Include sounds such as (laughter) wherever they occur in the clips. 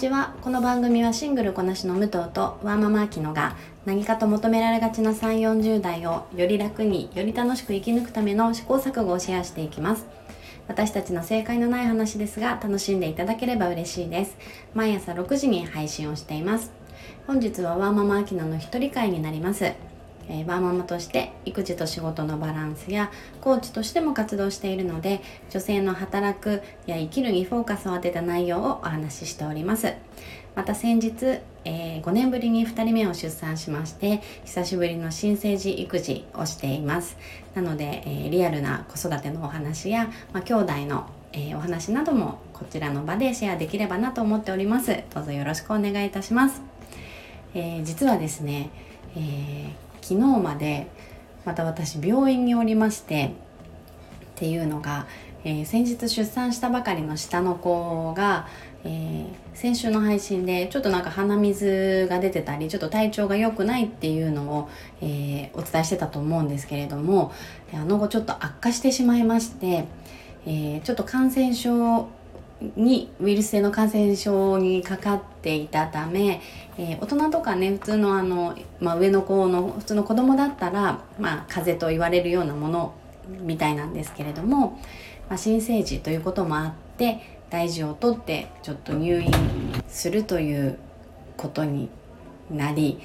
ちは。この番組はシングルこなしの武藤とワーママアキノが何かと求められがちな3 4 0代をより楽により楽しく生き抜くための試行錯誤をシェアしていきます。私たちの正解のない話ですが楽しんでいただければ嬉しいです。毎朝6時に配信をしています。本日はワーママアキノの一人会になります。えー、バーママとして育児と仕事のバランスやコーチとしても活動しているので女性の働くや生きるにフォーカスを当てた内容をお話ししております。また先日、えー、5年ぶりに2人目を出産しまして久しぶりの新生児育児をしています。なので、えー、リアルな子育てのお話や、まあ、兄弟のえー、お話などもこちらの場でシェアできればなと思っております。どうぞよろしくお願いいたします、えー、実はですね、えー昨日までまた私病院におりましてっていうのが、えー、先日出産したばかりの下の子が、えー、先週の配信でちょっとなんか鼻水が出てたりちょっと体調が良くないっていうのを、えー、お伝えしてたと思うんですけれどもあの後ちょっと悪化してしまいまして、えちょっと感染症にウイルス性の感染症にかかっていたため、えー、大人とかね普通のあの、まあ、上の子の普通の子供だったら、まあ、風邪と言われるようなものみたいなんですけれども、まあ、新生児ということもあって大事をとってちょっと入院するということになり、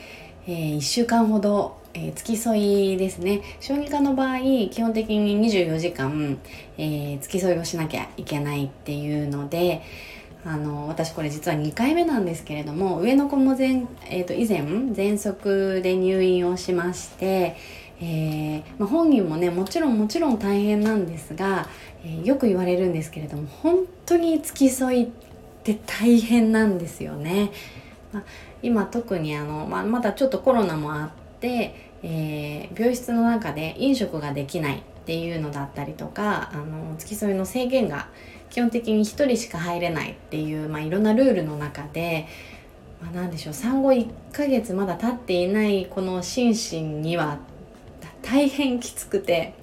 えー、1週間ほどえー、付き添いですね小児科の場合基本的に24時間、えー、付き添いをしなきゃいけないっていうのであの私これ実は2回目なんですけれども上の子も前、えーと、以前喘息で入院をしまして、えー、まあ、本人もねもちろんもちろん大変なんですが、えー、よく言われるんですけれども本当に付き添いって大変なんですよね。まあ、今特にあの、まあ、まだちょっとコロナもあって、えー、病室の中で飲食ができないっていうのだったりとかあの付き添いの制限が基本的に1人しか入れないっていう、まあ、いろんなルールの中で、まあ、何でしょう産後1ヶ月まだ経っていないこの心身には大変きつくて、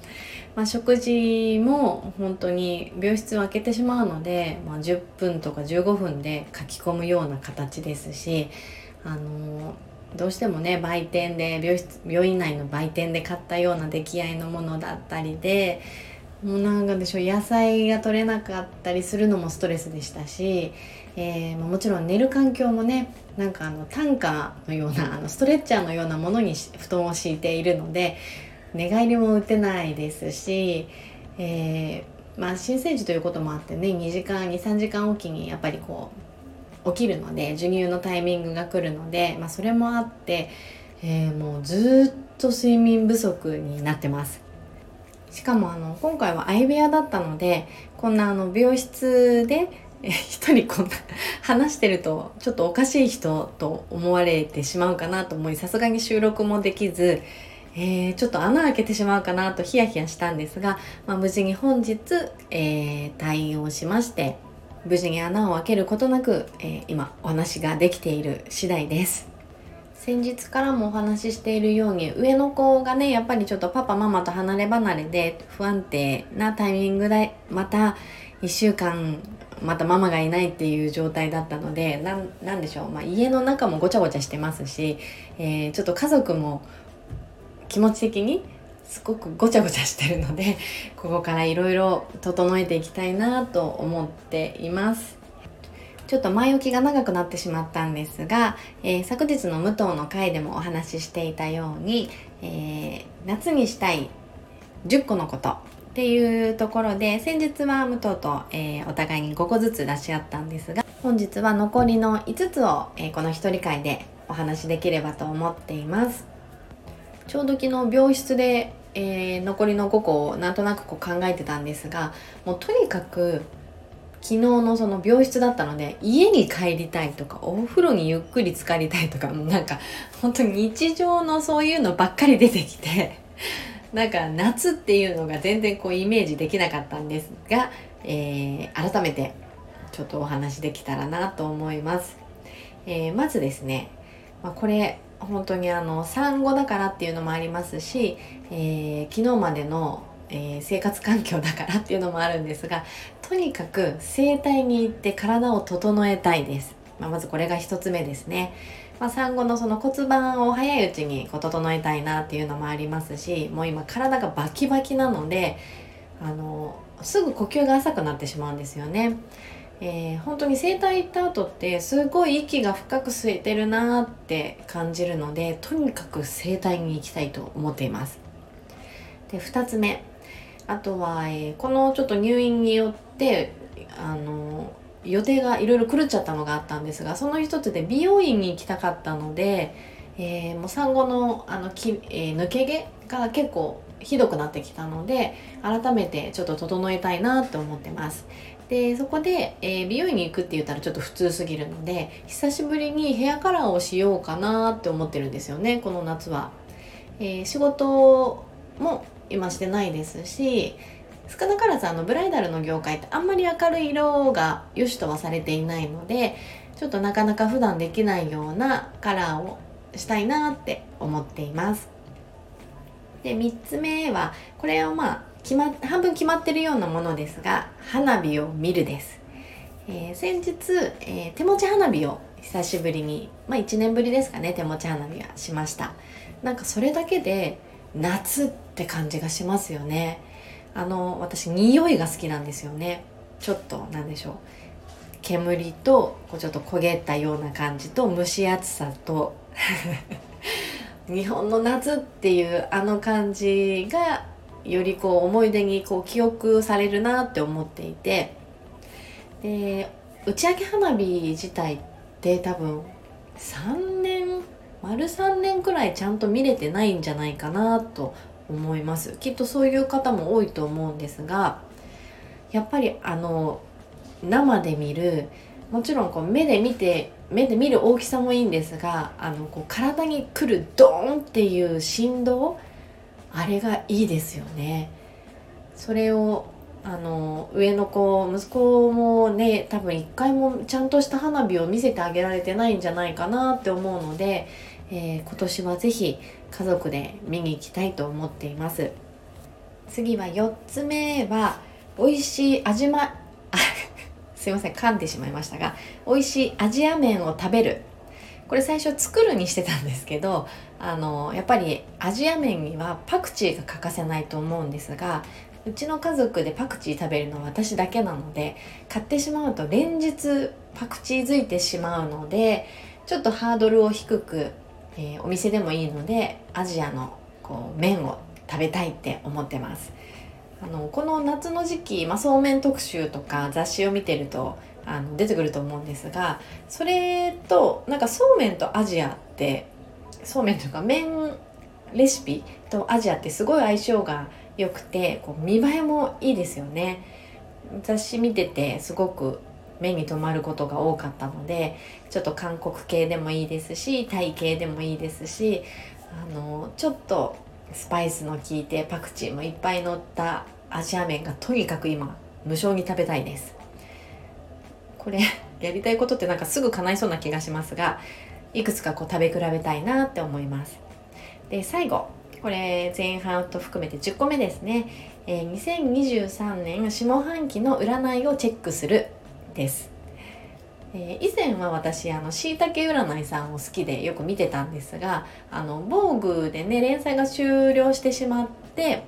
まあ、食事も本当に病室を開けてしまうので、まあ、10分とか15分で書き込むような形ですしあのどうしてもね売店で病室病院内の売店で買ったような出来合いのものだったりでもうなんかでしょ野菜が取れなかったりするのもストレスでしたし、えー、もちろん寝る環境もねなんかあの担架のようなあのストレッチャーのようなものに布団を敷いているので寝返りも打てないですし、えー、まあ新生児ということもあってね2時間23時間おきにやっぱりこう起きるので授乳のタイミングが来るので、まあ、それもあって、えー、もうずっと睡眠不足になってます。しかもあの今回は相部屋だったのでこんなあの病室で一人こんな話してるとちょっとおかしい人と思われてしまうかなと思いさすがに収録もできず、えー、ちょっと穴開けてしまうかなとヒヤヒヤしたんですが、まあ、無事に本日、えー、退院をしまして無事に穴を開けることなく、えー、今お話ができている次第です。先日からもお話ししているように上の子がねやっぱりちょっとパパママと離れ離れで不安定なタイミングでまた1週間またママがいないっていう状態だったのでなんでしょう、まあ、家の中もごちゃごちゃしてますし、えー、ちょっと家族も気持ち的にすごくごちゃごちゃしてるので (laughs) ここからいろいろ整えていきたいなと思っています。ちょっと前置きが長くなってしまったんですが、えー、昨日の武藤の回でもお話ししていたように、えー、夏にしたい10個のことっていうところで先日は武藤と、えー、お互いに5個ずつ出し合ったんですが本日は残りの5つを、えこの一人会でお話しできればと思っています。ちょうど昨日病室でえー、残りの5個をなんとなくこう考えてたんですがもうとにかく昨日のその病室だったので家に帰りたいとかお風呂にゆっくり浸かりたいとかもうなんか本当に日常のそういうのばっかり出てきて (laughs) なんか夏っていうのが全然こうイメージできなかったんですが、えー、改めてちょっとお話できたらなと思います。えー、まずですね、まあ、これ本当にあの産後だからっていうのもありますし、えー、昨日までの、えー、生活環境だからっていうのもあるんですがとにかく整体に行って体を整えたいですまあ、まずこれが1つ目ですね、まあ、産後のその骨盤を早いうちにこう整えたいなっていうのもありますしもう今体がバキバキなのであのすぐ呼吸が浅くなってしまうんですよね。えー、本当に整体行った後ってすごい息が深く吸えてるなって感じるのでとにかく整体に行きたいと思っています。で2つ目。あとは、えー、このちょっと入院によってあの予定がいろいろ狂っちゃったのがあったんですがその一つで美容院に行きたかったので、えー、もう産後のあのき、え、抜け毛が結構ひどくなってきたので改めてちょっと整えたいなって思ってます。でそこで、えー、美容院に行くって言ったらちょっと普通すぎるので久しぶりにヘアカラーをしようかなって思ってるんですよねこの夏は、えー、仕事も今してないですし少なからずあのブライダルの業界ってあんまり明るい色が良しとはされていないのでちょっとなかなか普段できないようなカラーをしたいなって思っています。で3つ目はこれはまあ決ま半分決まってるようなものですが花火を見るです、えー、先日、えー、手持ち花火を久しぶりにまあ1年ぶりですかね手持ち花火はしました。なんかそれだけで夏って感じがしますよね。あの私匂いが好きなんですよね。ちょっと何でしょう。煙とこうちょっと焦げたような感じと蒸し暑さと。(laughs) 日本の夏っていうあの感じがよりこう思い出にこう記憶されるなって思っていて。で打ち上げ花火自体って多分3年丸3年くらいちゃんと見れてないんじゃないかなと思います。きっとそういう方も多いと思うんですがやっぱりあの生で見るもちろんこう目で見て目で見る大きさもいいんですがあのこう体に来るドーンっていう振動あれがいいですよね。それをあの上の子息子もね多分一回もちゃんとした花火を見せてあげられてないんじゃないかなって思うので、えー、今年は是非家族で見に行きたいと思っています。次は4つ目は美味しい味ま (laughs) すいません噛んでしまいましたが美味しいアジア麺を食べる。これ最初作るにしてたんですけどあのやっぱりアジア麺にはパクチーが欠かせないと思うんですがうちの家族でパクチー食べるのは私だけなので買ってしまうと連日パクチーづいてしまうのでちょっとハードルを低く、えー、お店でもいいのでアジアのこう麺を食べたいって思ってます。あのこの夏の時期、まあ、そうめん特集とか雑誌を見てるとあの出てくると思うんですがそれとなんかそうめんとアジアってそうめんというか麺レシピとアジアってすごい相性が良くてこう見栄えもいいですよね。雑誌見ててすごく目に留まることが多かったのでちょっと韓国系でもいいですしタイ系でもいいですしあのちょっとスパイスの効いてパクチーもいっぱい乗ったアジア麺がとにかく今無償に食べたいです。これ (laughs) やりたいことってなんかすぐ叶いそうな気がしますがいくつかこう食べ比べたいなって思います。で最後これ前半と含めて10個目ですね、えー、2023年下半期の占いをチェックするです。えー、以前は私あのしいたけ占いさんを好きでよく見てたんですがあの防具でね連載が終了してしまって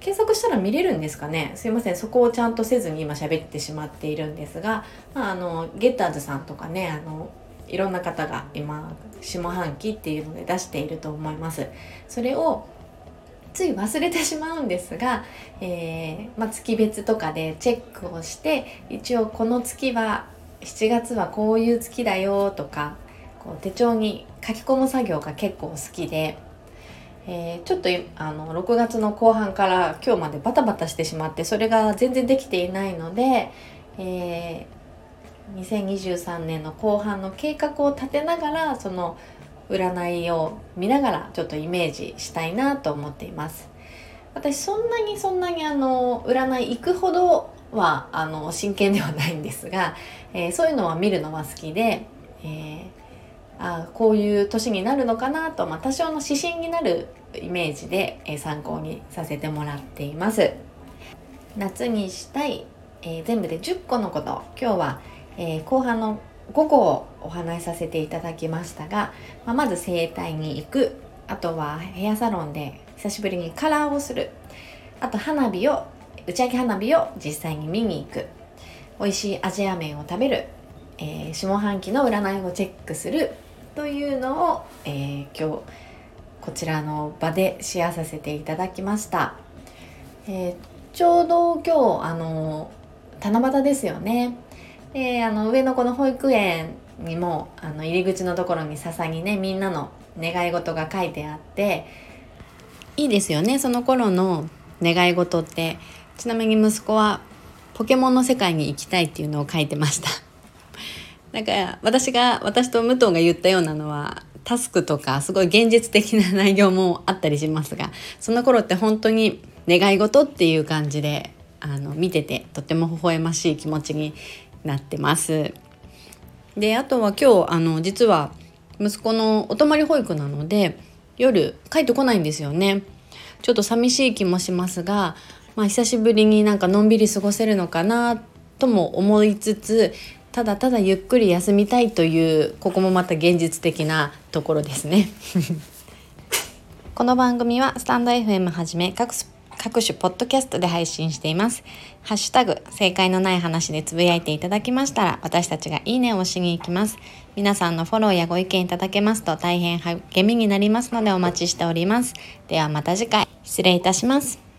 検索したら見れるんですかね？すいません。そこをちゃんとせずに今喋ってしまっているんですが、まあ、あのゲッターズさんとかねあのいろんな方が今下半期っていうので出していると思います。それをつい忘れてしまうんですが、えー、まあ、月別とかでチェックをして一応この月は7月はこういう月だよとかこう手帳に書き込む作業が結構好きで、えー、ちょっとあの6月の後半から今日までバタバタしてしまってそれが全然できていないので、えー、2023年の後半の計画を立てながらその占いを見ながらちょっとイメージしたいなと思っています。私そんなにそんなにあの占い行くほどはあの真剣ではないんですが、えー、そういうのは見るのは好きで、えー、あこういう年になるのかなと、まあ、多少の指針になるイメージで、え、参考にさせてもらっています。夏にしたい、えー、全部で10個のこと今日は、えー、後半の午後お話しさせていただきましたが、まあ、まず整体に行くあとはヘアサロンで久しぶりにカラーをするあと花火を打ち上げ花火を実際に見に行く美味しいアジア麺を食べる、えー、下半期の占いをチェックするというのを、えー、今日こちらの場でシェアさせていただきました、えー、ちょうど今日あの七夕ですよね。であの上の子の保育園にもあの入り口のところに笹にねみんなの願い事が書いてあっていいですよねその頃の願い事って。ちなみに息子はポケモンの世界に行きたいっていうのを書いてました。だか私が私と武藤が言ったようなのはタスクとかすごい現実的な内容もあったりしますがその頃って本当に願い事っていう感じであの見ててとても微笑ましい気持ちになってます。であとは今日あの実は息子のお泊まり保育なので夜帰ってこないんですよね。ちょっと寂しい気もしますが、まあ、久しぶりになんかのんびり過ごせるのかなとも思いつつただただゆっくり休みたいというここもまた現実的なところですね (laughs) この番組はスタンド FM はじめ各各種ポッドキャストで配信しています。ハッシュタグ、正解のない話でつぶやいていただきましたら、私たちがいいねを押しに行きます。皆さんのフォローやご意見いただけますと大変励みになりますのでお待ちしております。ではまた次回、失礼いたします。